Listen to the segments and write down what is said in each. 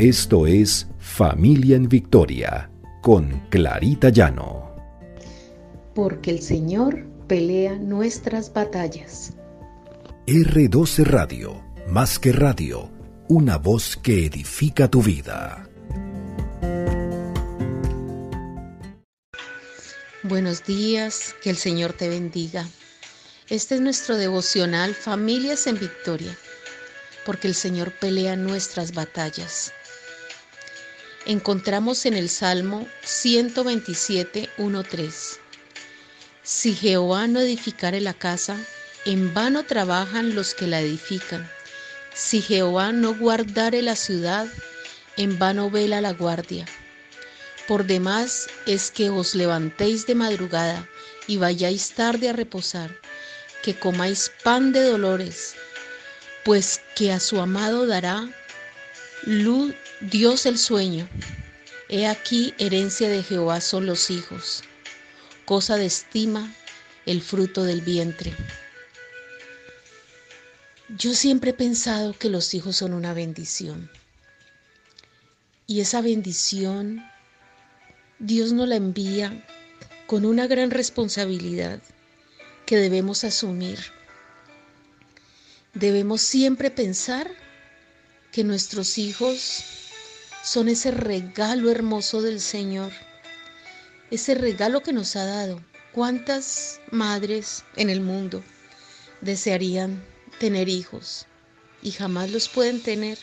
Esto es Familia en Victoria con Clarita Llano. Porque el Señor pelea nuestras batallas. R12 Radio, más que radio, una voz que edifica tu vida. Buenos días, que el Señor te bendiga. Este es nuestro devocional Familias en Victoria, porque el Señor pelea nuestras batallas. Encontramos en el Salmo 127, 1-3. Si Jehová no edificare la casa, en vano trabajan los que la edifican. Si Jehová no guardare la ciudad, en vano vela la guardia. Por demás es que os levantéis de madrugada y vayáis tarde a reposar, que comáis pan de dolores, pues que a su amado dará luz Dios el sueño. He aquí herencia de Jehová son los hijos, cosa de estima el fruto del vientre. Yo siempre he pensado que los hijos son una bendición. Y esa bendición Dios nos la envía con una gran responsabilidad que debemos asumir. Debemos siempre pensar que nuestros hijos son ese regalo hermoso del Señor, ese regalo que nos ha dado. ¿Cuántas madres en el mundo desearían tener hijos y jamás los pueden tener?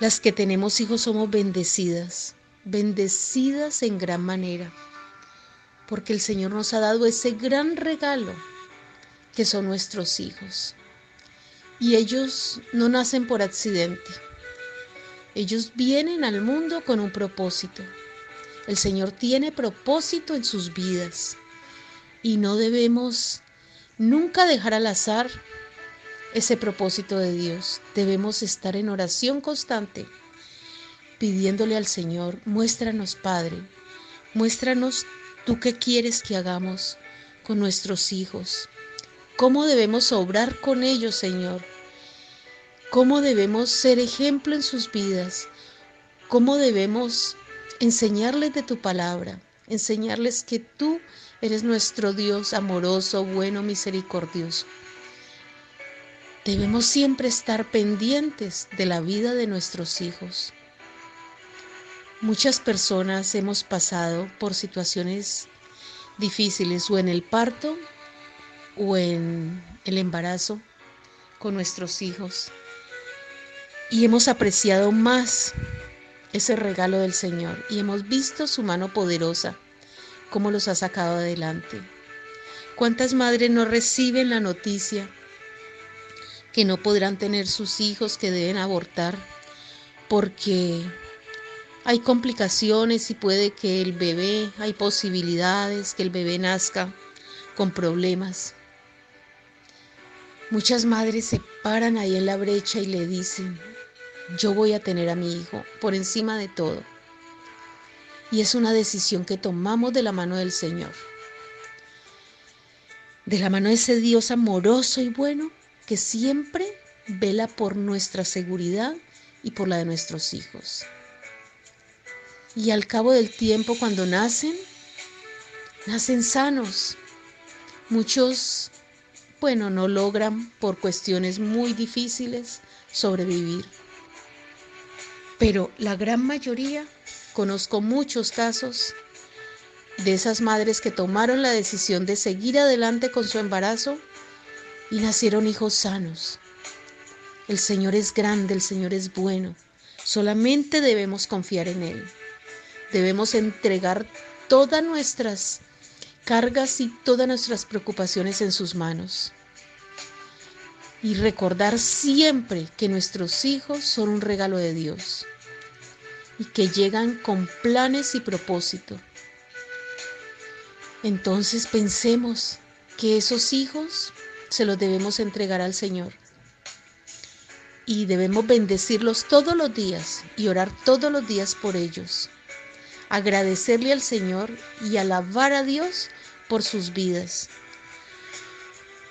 Las que tenemos hijos somos bendecidas bendecidas en gran manera, porque el Señor nos ha dado ese gran regalo que son nuestros hijos. Y ellos no nacen por accidente. Ellos vienen al mundo con un propósito. El Señor tiene propósito en sus vidas y no debemos nunca dejar al azar ese propósito de Dios. Debemos estar en oración constante pidiéndole al Señor, muéstranos Padre, muéstranos tú qué quieres que hagamos con nuestros hijos, cómo debemos obrar con ellos, Señor, cómo debemos ser ejemplo en sus vidas, cómo debemos enseñarles de tu palabra, enseñarles que tú eres nuestro Dios amoroso, bueno, misericordioso. Debemos siempre estar pendientes de la vida de nuestros hijos. Muchas personas hemos pasado por situaciones difíciles o en el parto o en el embarazo con nuestros hijos y hemos apreciado más ese regalo del Señor y hemos visto su mano poderosa, cómo los ha sacado adelante. ¿Cuántas madres no reciben la noticia que no podrán tener sus hijos, que deben abortar porque hay complicaciones y puede que el bebé, hay posibilidades que el bebé nazca con problemas. Muchas madres se paran ahí en la brecha y le dicen, yo voy a tener a mi hijo por encima de todo. Y es una decisión que tomamos de la mano del Señor. De la mano de ese Dios amoroso y bueno que siempre vela por nuestra seguridad y por la de nuestros hijos. Y al cabo del tiempo, cuando nacen, nacen sanos. Muchos, bueno, no logran por cuestiones muy difíciles sobrevivir. Pero la gran mayoría, conozco muchos casos de esas madres que tomaron la decisión de seguir adelante con su embarazo y nacieron hijos sanos. El Señor es grande, el Señor es bueno. Solamente debemos confiar en Él. Debemos entregar todas nuestras cargas y todas nuestras preocupaciones en sus manos. Y recordar siempre que nuestros hijos son un regalo de Dios y que llegan con planes y propósito. Entonces pensemos que esos hijos se los debemos entregar al Señor. Y debemos bendecirlos todos los días y orar todos los días por ellos agradecerle al Señor y alabar a Dios por sus vidas.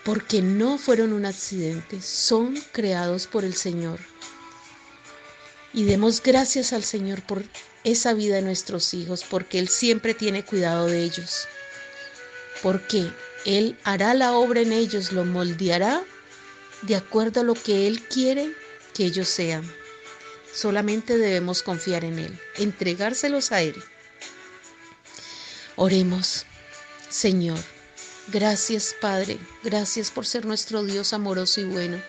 Porque no fueron un accidente, son creados por el Señor. Y demos gracias al Señor por esa vida de nuestros hijos, porque Él siempre tiene cuidado de ellos. Porque Él hará la obra en ellos, lo moldeará de acuerdo a lo que Él quiere que ellos sean. Solamente debemos confiar en Él, entregárselos a Él. Oremos, Señor. Gracias, Padre. Gracias por ser nuestro Dios amoroso y bueno.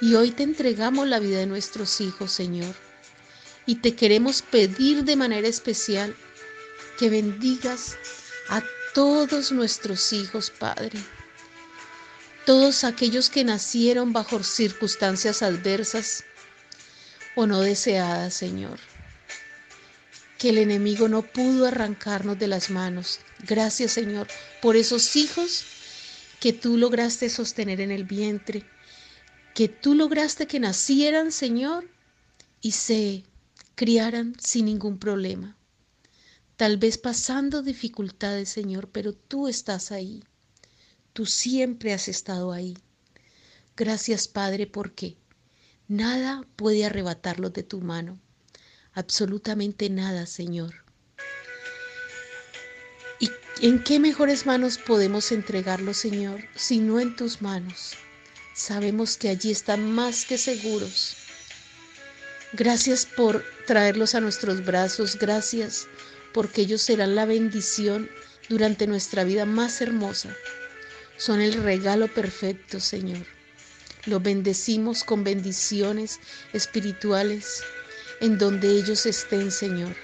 Y hoy te entregamos la vida de nuestros hijos, Señor. Y te queremos pedir de manera especial que bendigas a todos nuestros hijos, Padre. Todos aquellos que nacieron bajo circunstancias adversas o no deseadas, Señor. Que el enemigo no pudo arrancarnos de las manos. Gracias, Señor, por esos hijos que tú lograste sostener en el vientre que tú lograste que nacieran, Señor, y se criaran sin ningún problema. Tal vez pasando dificultades, Señor, pero tú estás ahí. Tú siempre has estado ahí. Gracias, Padre, porque nada puede arrebatarlos de tu mano. Absolutamente nada, Señor. ¿Y en qué mejores manos podemos entregarlos, Señor, si no en tus manos? sabemos que allí están más que seguros. Gracias por traerlos a nuestros brazos, gracias porque ellos serán la bendición durante nuestra vida más hermosa. Son el regalo perfecto, Señor. Los bendecimos con bendiciones espirituales en donde ellos estén, Señor.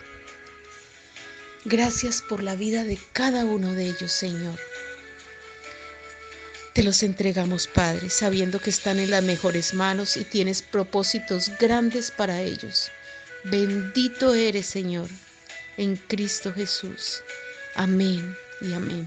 Gracias por la vida de cada uno de ellos, Señor. Te los entregamos, Padre, sabiendo que están en las mejores manos y tienes propósitos grandes para ellos. Bendito eres, Señor, en Cristo Jesús. Amén y amén.